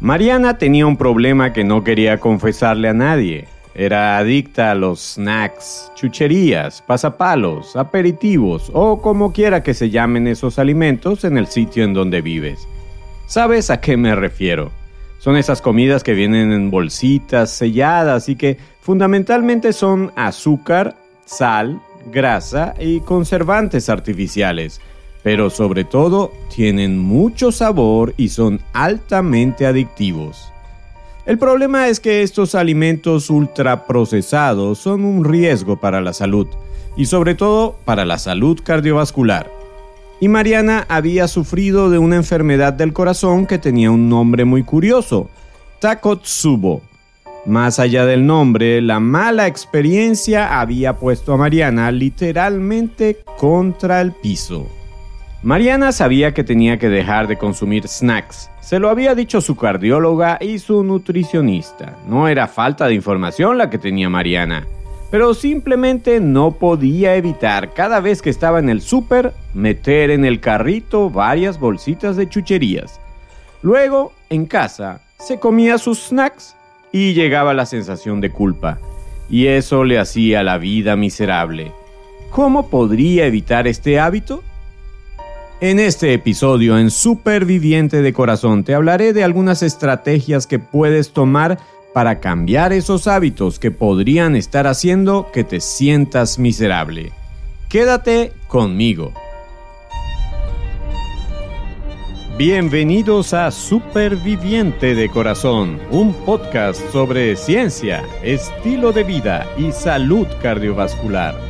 Mariana tenía un problema que no quería confesarle a nadie. Era adicta a los snacks, chucherías, pasapalos, aperitivos o como quiera que se llamen esos alimentos en el sitio en donde vives. ¿Sabes a qué me refiero? Son esas comidas que vienen en bolsitas selladas y que fundamentalmente son azúcar, sal, grasa y conservantes artificiales, pero sobre todo tienen mucho sabor y son altamente adictivos. El problema es que estos alimentos ultraprocesados son un riesgo para la salud y sobre todo para la salud cardiovascular. Y Mariana había sufrido de una enfermedad del corazón que tenía un nombre muy curioso, Takotsubo. Más allá del nombre, la mala experiencia había puesto a Mariana literalmente contra el piso. Mariana sabía que tenía que dejar de consumir snacks. Se lo había dicho su cardióloga y su nutricionista. No era falta de información la que tenía Mariana, pero simplemente no podía evitar cada vez que estaba en el súper meter en el carrito varias bolsitas de chucherías. Luego, en casa, se comía sus snacks y llegaba la sensación de culpa. Y eso le hacía la vida miserable. ¿Cómo podría evitar este hábito? En este episodio en Superviviente de Corazón te hablaré de algunas estrategias que puedes tomar para cambiar esos hábitos que podrían estar haciendo que te sientas miserable. Quédate conmigo. Bienvenidos a Superviviente de Corazón, un podcast sobre ciencia, estilo de vida y salud cardiovascular.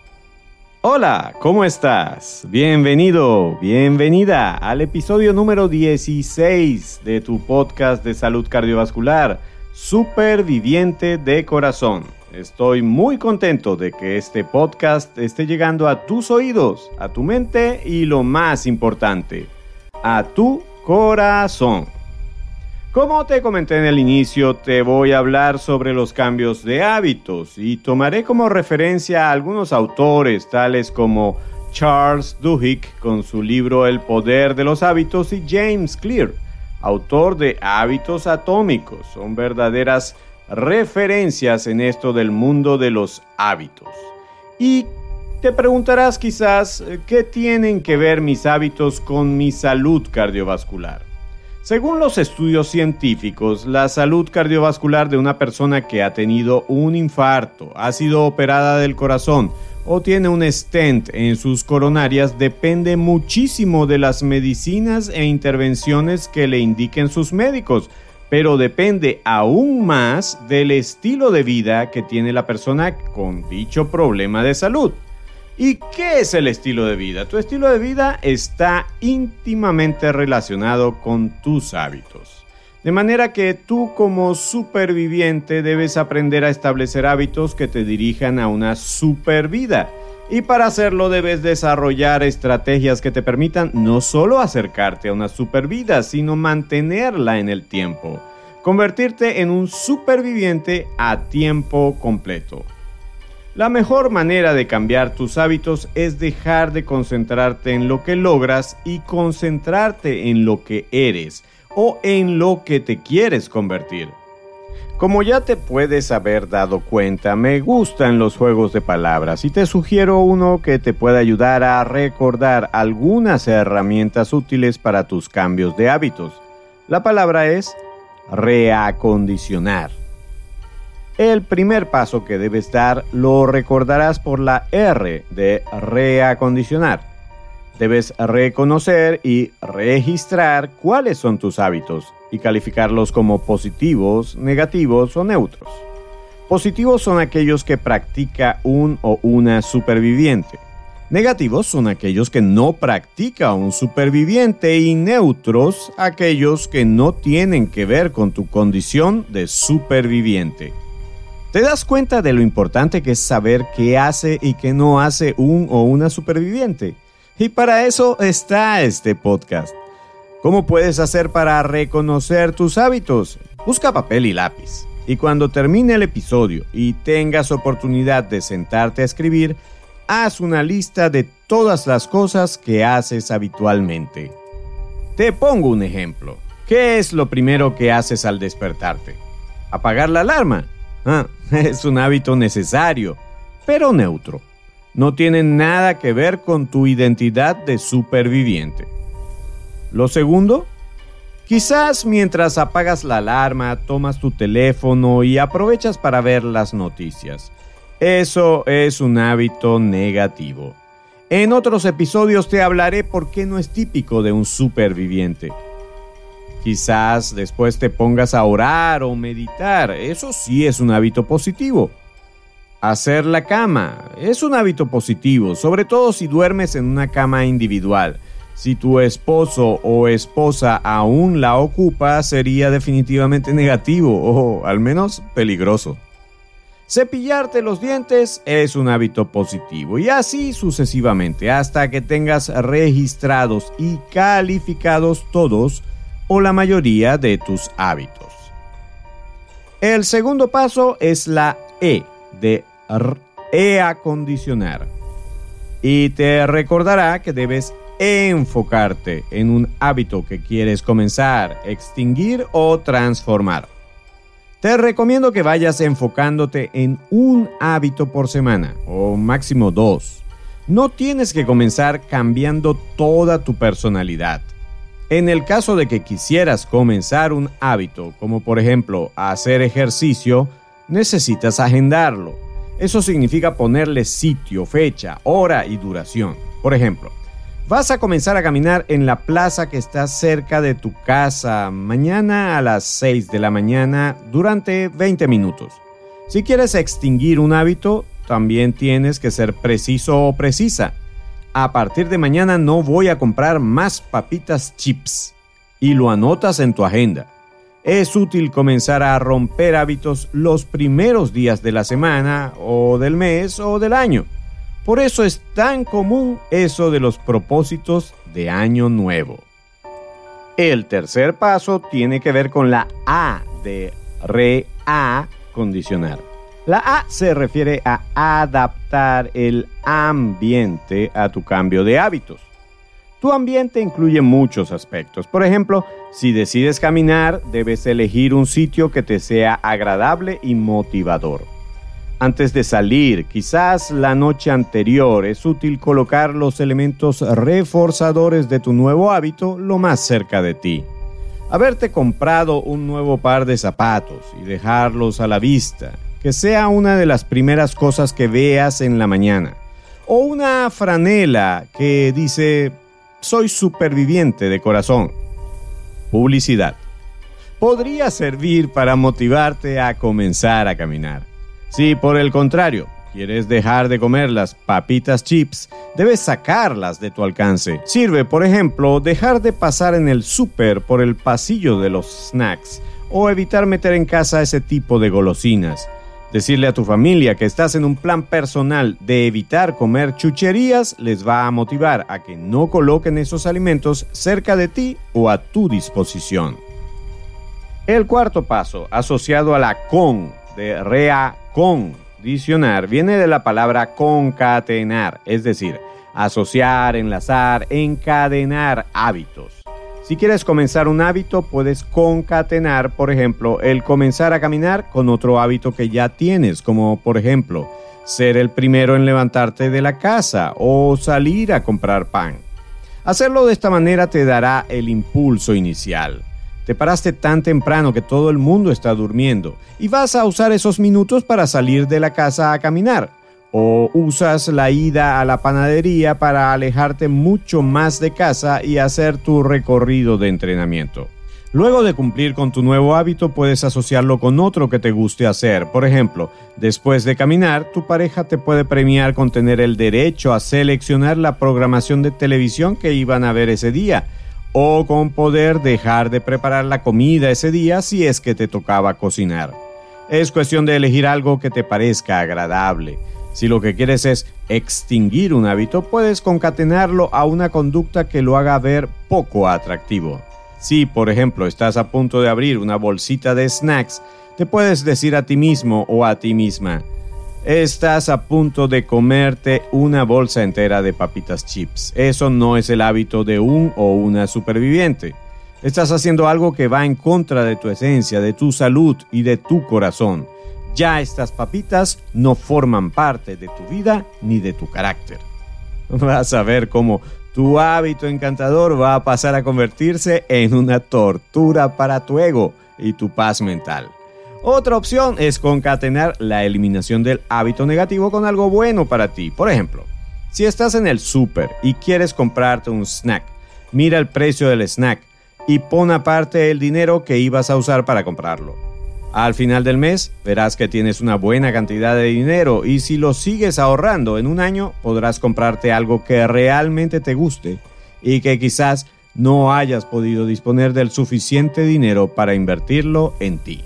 Hola, ¿cómo estás? Bienvenido, bienvenida al episodio número 16 de tu podcast de salud cardiovascular, Superviviente de Corazón. Estoy muy contento de que este podcast esté llegando a tus oídos, a tu mente y lo más importante, a tu corazón. Como te comenté en el inicio, te voy a hablar sobre los cambios de hábitos y tomaré como referencia a algunos autores tales como Charles Duhigg con su libro El poder de los hábitos y James Clear, autor de Hábitos Atómicos. Son verdaderas referencias en esto del mundo de los hábitos. Y te preguntarás quizás qué tienen que ver mis hábitos con mi salud cardiovascular. Según los estudios científicos, la salud cardiovascular de una persona que ha tenido un infarto, ha sido operada del corazón o tiene un stent en sus coronarias depende muchísimo de las medicinas e intervenciones que le indiquen sus médicos, pero depende aún más del estilo de vida que tiene la persona con dicho problema de salud. ¿Y qué es el estilo de vida? Tu estilo de vida está íntimamente relacionado con tus hábitos. De manera que tú como superviviente debes aprender a establecer hábitos que te dirijan a una supervida. Y para hacerlo debes desarrollar estrategias que te permitan no solo acercarte a una supervida, sino mantenerla en el tiempo. Convertirte en un superviviente a tiempo completo. La mejor manera de cambiar tus hábitos es dejar de concentrarte en lo que logras y concentrarte en lo que eres o en lo que te quieres convertir. Como ya te puedes haber dado cuenta, me gustan los juegos de palabras y te sugiero uno que te pueda ayudar a recordar algunas herramientas útiles para tus cambios de hábitos. La palabra es reacondicionar. El primer paso que debes dar lo recordarás por la R de reacondicionar. Debes reconocer y registrar cuáles son tus hábitos y calificarlos como positivos, negativos o neutros. Positivos son aquellos que practica un o una superviviente. Negativos son aquellos que no practica un superviviente y neutros aquellos que no tienen que ver con tu condición de superviviente. ¿Te das cuenta de lo importante que es saber qué hace y qué no hace un o una superviviente? Y para eso está este podcast. ¿Cómo puedes hacer para reconocer tus hábitos? Busca papel y lápiz. Y cuando termine el episodio y tengas oportunidad de sentarte a escribir, haz una lista de todas las cosas que haces habitualmente. Te pongo un ejemplo. ¿Qué es lo primero que haces al despertarte? ¿Apagar la alarma? Ah, es un hábito necesario, pero neutro. No tiene nada que ver con tu identidad de superviviente. Lo segundo, quizás mientras apagas la alarma, tomas tu teléfono y aprovechas para ver las noticias. Eso es un hábito negativo. En otros episodios te hablaré por qué no es típico de un superviviente. Quizás después te pongas a orar o meditar. Eso sí es un hábito positivo. Hacer la cama es un hábito positivo, sobre todo si duermes en una cama individual. Si tu esposo o esposa aún la ocupa, sería definitivamente negativo o al menos peligroso. Cepillarte los dientes es un hábito positivo y así sucesivamente hasta que tengas registrados y calificados todos o la mayoría de tus hábitos. El segundo paso es la E de e-acondicionar. Y te recordará que debes enfocarte en un hábito que quieres comenzar, extinguir o transformar. Te recomiendo que vayas enfocándote en un hábito por semana o máximo dos. No tienes que comenzar cambiando toda tu personalidad. En el caso de que quisieras comenzar un hábito, como por ejemplo hacer ejercicio, necesitas agendarlo. Eso significa ponerle sitio, fecha, hora y duración. Por ejemplo, vas a comenzar a caminar en la plaza que está cerca de tu casa mañana a las 6 de la mañana durante 20 minutos. Si quieres extinguir un hábito, también tienes que ser preciso o precisa a partir de mañana no voy a comprar más papitas chips. Y lo anotas en tu agenda. Es útil comenzar a romper hábitos los primeros días de la semana o del mes o del año. Por eso es tan común eso de los propósitos de año nuevo. El tercer paso tiene que ver con la A de reacondicionar. La A se refiere a adaptar el ambiente a tu cambio de hábitos. Tu ambiente incluye muchos aspectos. Por ejemplo, si decides caminar, debes elegir un sitio que te sea agradable y motivador. Antes de salir, quizás la noche anterior, es útil colocar los elementos reforzadores de tu nuevo hábito lo más cerca de ti. Haberte comprado un nuevo par de zapatos y dejarlos a la vista, que sea una de las primeras cosas que veas en la mañana. O una franela que dice, soy superviviente de corazón. Publicidad. Podría servir para motivarte a comenzar a caminar. Si por el contrario quieres dejar de comer las papitas chips, debes sacarlas de tu alcance. Sirve, por ejemplo, dejar de pasar en el súper por el pasillo de los snacks o evitar meter en casa ese tipo de golosinas. Decirle a tu familia que estás en un plan personal de evitar comer chucherías les va a motivar a que no coloquen esos alimentos cerca de ti o a tu disposición. El cuarto paso, asociado a la con de rea condicionar, viene de la palabra concatenar, es decir, asociar, enlazar, encadenar hábitos. Si quieres comenzar un hábito, puedes concatenar, por ejemplo, el comenzar a caminar con otro hábito que ya tienes, como por ejemplo, ser el primero en levantarte de la casa o salir a comprar pan. Hacerlo de esta manera te dará el impulso inicial. Te paraste tan temprano que todo el mundo está durmiendo y vas a usar esos minutos para salir de la casa a caminar o usas la ida a la panadería para alejarte mucho más de casa y hacer tu recorrido de entrenamiento. Luego de cumplir con tu nuevo hábito puedes asociarlo con otro que te guste hacer. Por ejemplo, después de caminar, tu pareja te puede premiar con tener el derecho a seleccionar la programación de televisión que iban a ver ese día o con poder dejar de preparar la comida ese día si es que te tocaba cocinar. Es cuestión de elegir algo que te parezca agradable. Si lo que quieres es extinguir un hábito, puedes concatenarlo a una conducta que lo haga ver poco atractivo. Si, por ejemplo, estás a punto de abrir una bolsita de snacks, te puedes decir a ti mismo o a ti misma, estás a punto de comerte una bolsa entera de papitas chips. Eso no es el hábito de un o una superviviente. Estás haciendo algo que va en contra de tu esencia, de tu salud y de tu corazón. Ya estas papitas no forman parte de tu vida ni de tu carácter. Vas a ver cómo tu hábito encantador va a pasar a convertirse en una tortura para tu ego y tu paz mental. Otra opción es concatenar la eliminación del hábito negativo con algo bueno para ti. Por ejemplo, si estás en el súper y quieres comprarte un snack, mira el precio del snack y pon aparte el dinero que ibas a usar para comprarlo. Al final del mes verás que tienes una buena cantidad de dinero y si lo sigues ahorrando en un año podrás comprarte algo que realmente te guste y que quizás no hayas podido disponer del suficiente dinero para invertirlo en ti.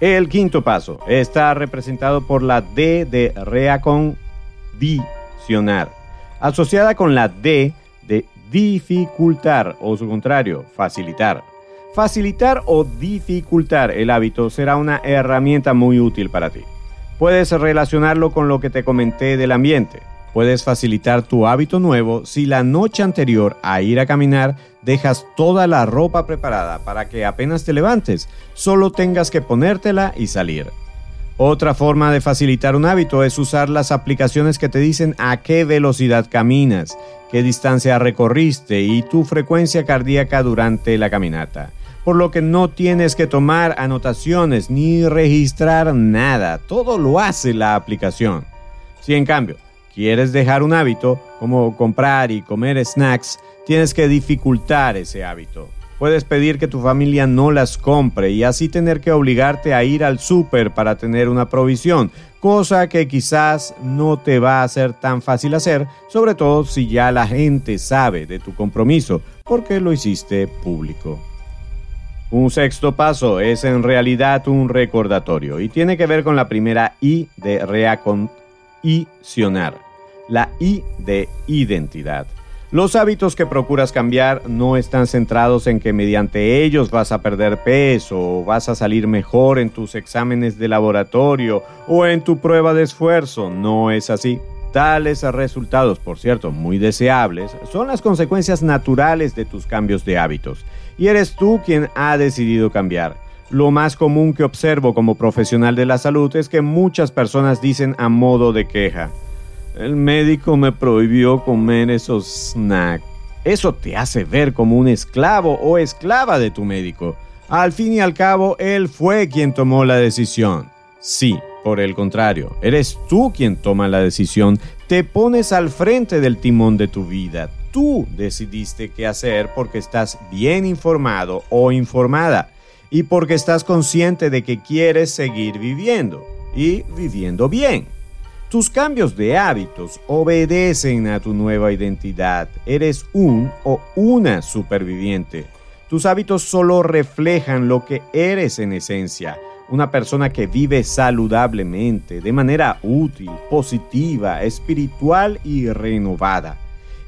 El quinto paso está representado por la D de reacondicionar, asociada con la D de dificultar o su contrario, facilitar. Facilitar o dificultar el hábito será una herramienta muy útil para ti. Puedes relacionarlo con lo que te comenté del ambiente. Puedes facilitar tu hábito nuevo si la noche anterior a ir a caminar dejas toda la ropa preparada para que apenas te levantes, solo tengas que ponértela y salir. Otra forma de facilitar un hábito es usar las aplicaciones que te dicen a qué velocidad caminas, qué distancia recorriste y tu frecuencia cardíaca durante la caminata por lo que no tienes que tomar anotaciones ni registrar nada, todo lo hace la aplicación. Si en cambio quieres dejar un hábito, como comprar y comer snacks, tienes que dificultar ese hábito. Puedes pedir que tu familia no las compre y así tener que obligarte a ir al súper para tener una provisión, cosa que quizás no te va a ser tan fácil hacer, sobre todo si ya la gente sabe de tu compromiso, porque lo hiciste público. Un sexto paso es en realidad un recordatorio y tiene que ver con la primera I de reacondicionar, la I de identidad. Los hábitos que procuras cambiar no están centrados en que mediante ellos vas a perder peso o vas a salir mejor en tus exámenes de laboratorio o en tu prueba de esfuerzo. No es así. Tales resultados, por cierto, muy deseables, son las consecuencias naturales de tus cambios de hábitos y eres tú quien ha decidido cambiar. Lo más común que observo como profesional de la salud es que muchas personas dicen a modo de queja, el médico me prohibió comer esos snacks. Eso te hace ver como un esclavo o esclava de tu médico. Al fin y al cabo, él fue quien tomó la decisión. Sí, por el contrario, eres tú quien toma la decisión, te pones al frente del timón de tu vida, tú decidiste qué hacer porque estás bien informado o informada y porque estás consciente de que quieres seguir viviendo y viviendo bien. Tus cambios de hábitos obedecen a tu nueva identidad. Eres un o una superviviente. Tus hábitos solo reflejan lo que eres en esencia. Una persona que vive saludablemente, de manera útil, positiva, espiritual y renovada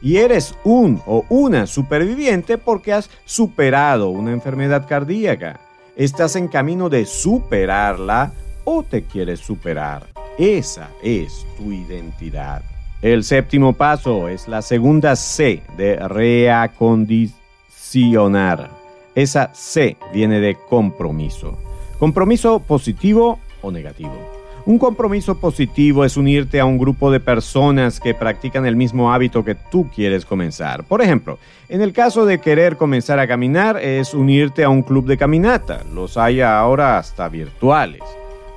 y eres un o una superviviente porque has superado una enfermedad cardíaca. Estás en camino de superarla o te quieres superar. Esa es tu identidad. El séptimo paso es la segunda C de reacondicionar. Esa C viene de compromiso. Compromiso positivo o negativo. Un compromiso positivo es unirte a un grupo de personas que practican el mismo hábito que tú quieres comenzar. Por ejemplo, en el caso de querer comenzar a caminar es unirte a un club de caminata, los hay ahora hasta virtuales,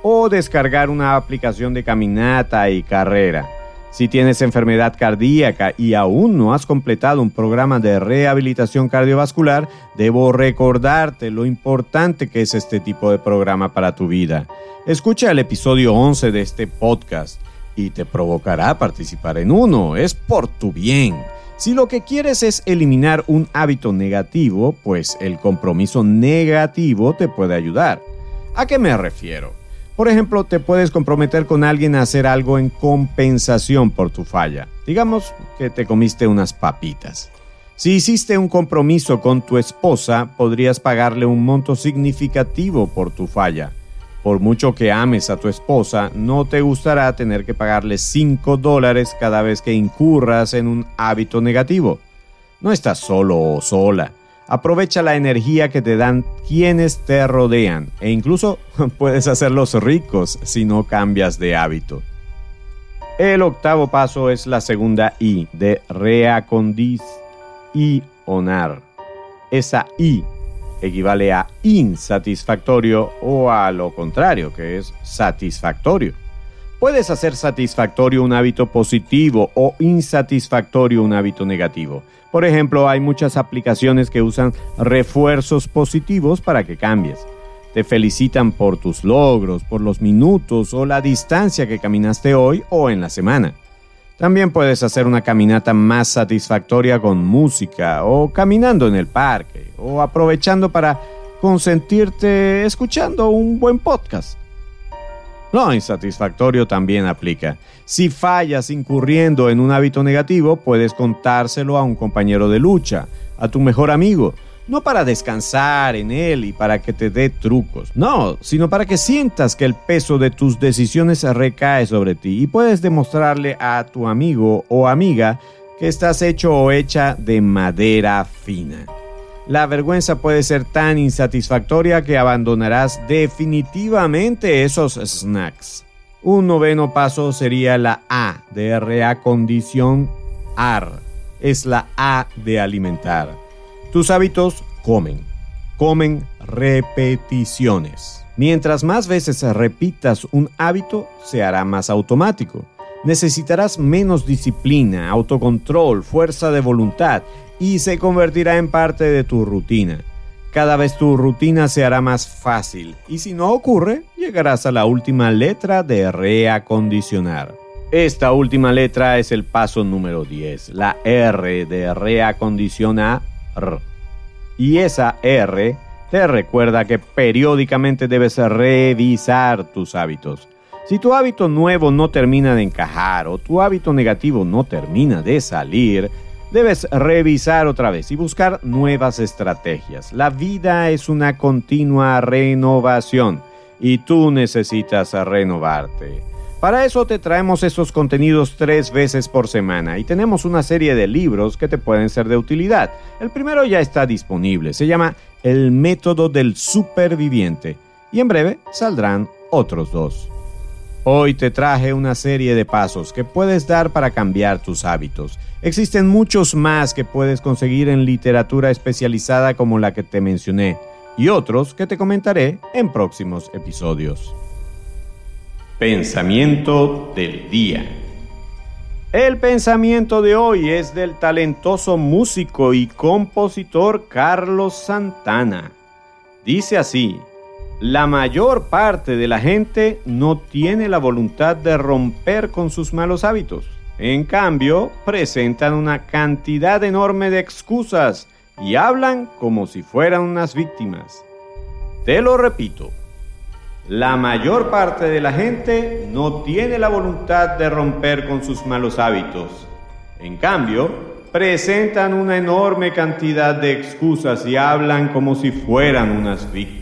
o descargar una aplicación de caminata y carrera. Si tienes enfermedad cardíaca y aún no has completado un programa de rehabilitación cardiovascular, debo recordarte lo importante que es este tipo de programa para tu vida. Escucha el episodio 11 de este podcast y te provocará participar en uno. Es por tu bien. Si lo que quieres es eliminar un hábito negativo, pues el compromiso negativo te puede ayudar. ¿A qué me refiero? Por ejemplo, te puedes comprometer con alguien a hacer algo en compensación por tu falla. Digamos que te comiste unas papitas. Si hiciste un compromiso con tu esposa, podrías pagarle un monto significativo por tu falla. Por mucho que ames a tu esposa, no te gustará tener que pagarle 5 dólares cada vez que incurras en un hábito negativo. No estás solo o sola. Aprovecha la energía que te dan quienes te rodean e incluso puedes hacerlos ricos si no cambias de hábito. El octavo paso es la segunda I de reacondicionar. Esa I equivale a insatisfactorio o a lo contrario, que es satisfactorio. Puedes hacer satisfactorio un hábito positivo o insatisfactorio un hábito negativo. Por ejemplo, hay muchas aplicaciones que usan refuerzos positivos para que cambies. Te felicitan por tus logros, por los minutos o la distancia que caminaste hoy o en la semana. También puedes hacer una caminata más satisfactoria con música o caminando en el parque o aprovechando para consentirte escuchando un buen podcast. Lo insatisfactorio también aplica. Si fallas incurriendo en un hábito negativo, puedes contárselo a un compañero de lucha, a tu mejor amigo, no para descansar en él y para que te dé trucos, no, sino para que sientas que el peso de tus decisiones recae sobre ti y puedes demostrarle a tu amigo o amiga que estás hecho o hecha de madera fina. La vergüenza puede ser tan insatisfactoria que abandonarás definitivamente esos snacks. Un noveno paso sería la A de reacondicionar. Es la A de alimentar. Tus hábitos comen. Comen repeticiones. Mientras más veces repitas un hábito, se hará más automático. Necesitarás menos disciplina, autocontrol, fuerza de voluntad y se convertirá en parte de tu rutina. Cada vez tu rutina se hará más fácil y si no ocurre, llegarás a la última letra de reacondicionar. Esta última letra es el paso número 10, la R de reacondicionar. Y esa R te recuerda que periódicamente debes revisar tus hábitos. Si tu hábito nuevo no termina de encajar o tu hábito negativo no termina de salir, debes revisar otra vez y buscar nuevas estrategias. La vida es una continua renovación y tú necesitas renovarte. Para eso te traemos estos contenidos tres veces por semana y tenemos una serie de libros que te pueden ser de utilidad. El primero ya está disponible, se llama El método del superviviente y en breve saldrán otros dos. Hoy te traje una serie de pasos que puedes dar para cambiar tus hábitos. Existen muchos más que puedes conseguir en literatura especializada como la que te mencioné y otros que te comentaré en próximos episodios. Pensamiento del día. El pensamiento de hoy es del talentoso músico y compositor Carlos Santana. Dice así, la mayor parte de la gente no tiene la voluntad de romper con sus malos hábitos. En cambio, presentan una cantidad enorme de excusas y hablan como si fueran unas víctimas. Te lo repito, la mayor parte de la gente no tiene la voluntad de romper con sus malos hábitos. En cambio, presentan una enorme cantidad de excusas y hablan como si fueran unas víctimas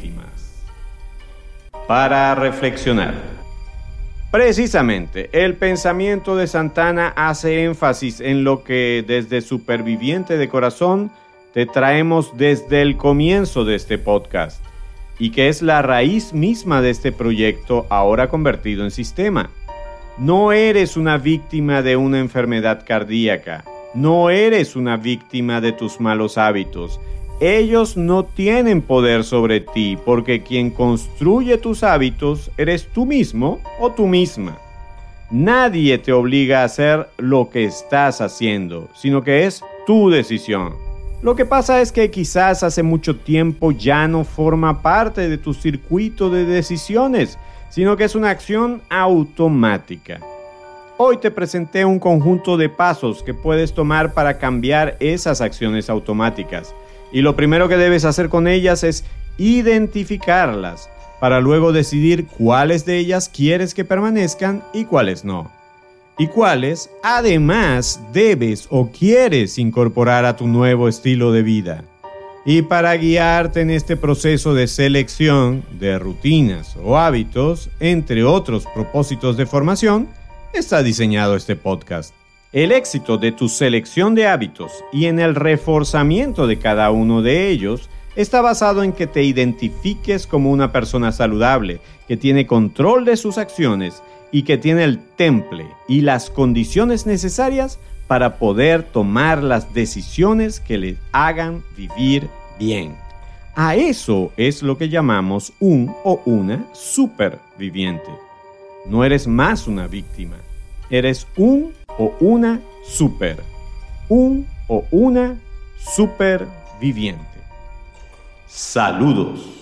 para reflexionar. Precisamente, el pensamiento de Santana hace énfasis en lo que desde Superviviente de Corazón te traemos desde el comienzo de este podcast y que es la raíz misma de este proyecto ahora convertido en sistema. No eres una víctima de una enfermedad cardíaca, no eres una víctima de tus malos hábitos, ellos no tienen poder sobre ti porque quien construye tus hábitos eres tú mismo o tú misma. Nadie te obliga a hacer lo que estás haciendo, sino que es tu decisión. Lo que pasa es que quizás hace mucho tiempo ya no forma parte de tu circuito de decisiones, sino que es una acción automática. Hoy te presenté un conjunto de pasos que puedes tomar para cambiar esas acciones automáticas. Y lo primero que debes hacer con ellas es identificarlas para luego decidir cuáles de ellas quieres que permanezcan y cuáles no. Y cuáles además debes o quieres incorporar a tu nuevo estilo de vida. Y para guiarte en este proceso de selección de rutinas o hábitos, entre otros propósitos de formación, está diseñado este podcast. El éxito de tu selección de hábitos y en el reforzamiento de cada uno de ellos está basado en que te identifiques como una persona saludable, que tiene control de sus acciones y que tiene el temple y las condiciones necesarias para poder tomar las decisiones que le hagan vivir bien. A eso es lo que llamamos un o una superviviente. No eres más una víctima, eres un o una super, un o una superviviente. Saludos.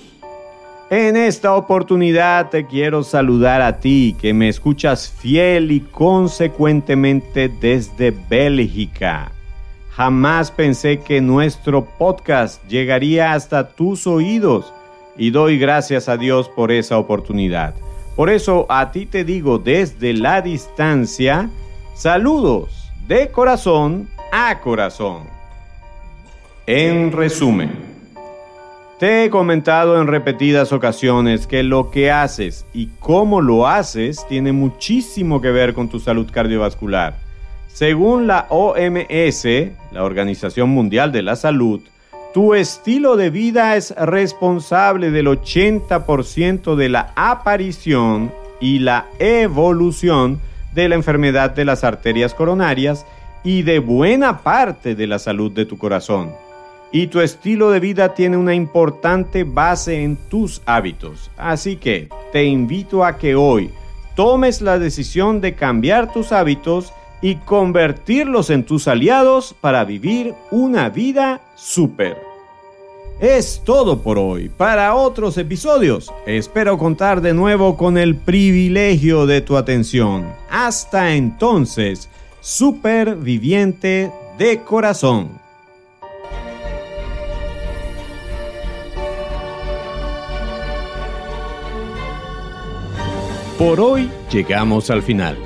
En esta oportunidad te quiero saludar a ti que me escuchas fiel y consecuentemente desde Bélgica. Jamás pensé que nuestro podcast llegaría hasta tus oídos y doy gracias a Dios por esa oportunidad. Por eso a ti te digo desde la distancia, saludos de corazón a corazón. En resumen, te he comentado en repetidas ocasiones que lo que haces y cómo lo haces tiene muchísimo que ver con tu salud cardiovascular. Según la OMS, la Organización Mundial de la Salud, tu estilo de vida es responsable del 80% de la aparición y la evolución de la enfermedad de las arterias coronarias y de buena parte de la salud de tu corazón y tu estilo de vida tiene una importante base en tus hábitos. Así que te invito a que hoy tomes la decisión de cambiar tus hábitos y convertirlos en tus aliados para vivir una vida súper. Es todo por hoy. Para otros episodios, espero contar de nuevo con el privilegio de tu atención. Hasta entonces, superviviente de corazón. Por hoy llegamos al final.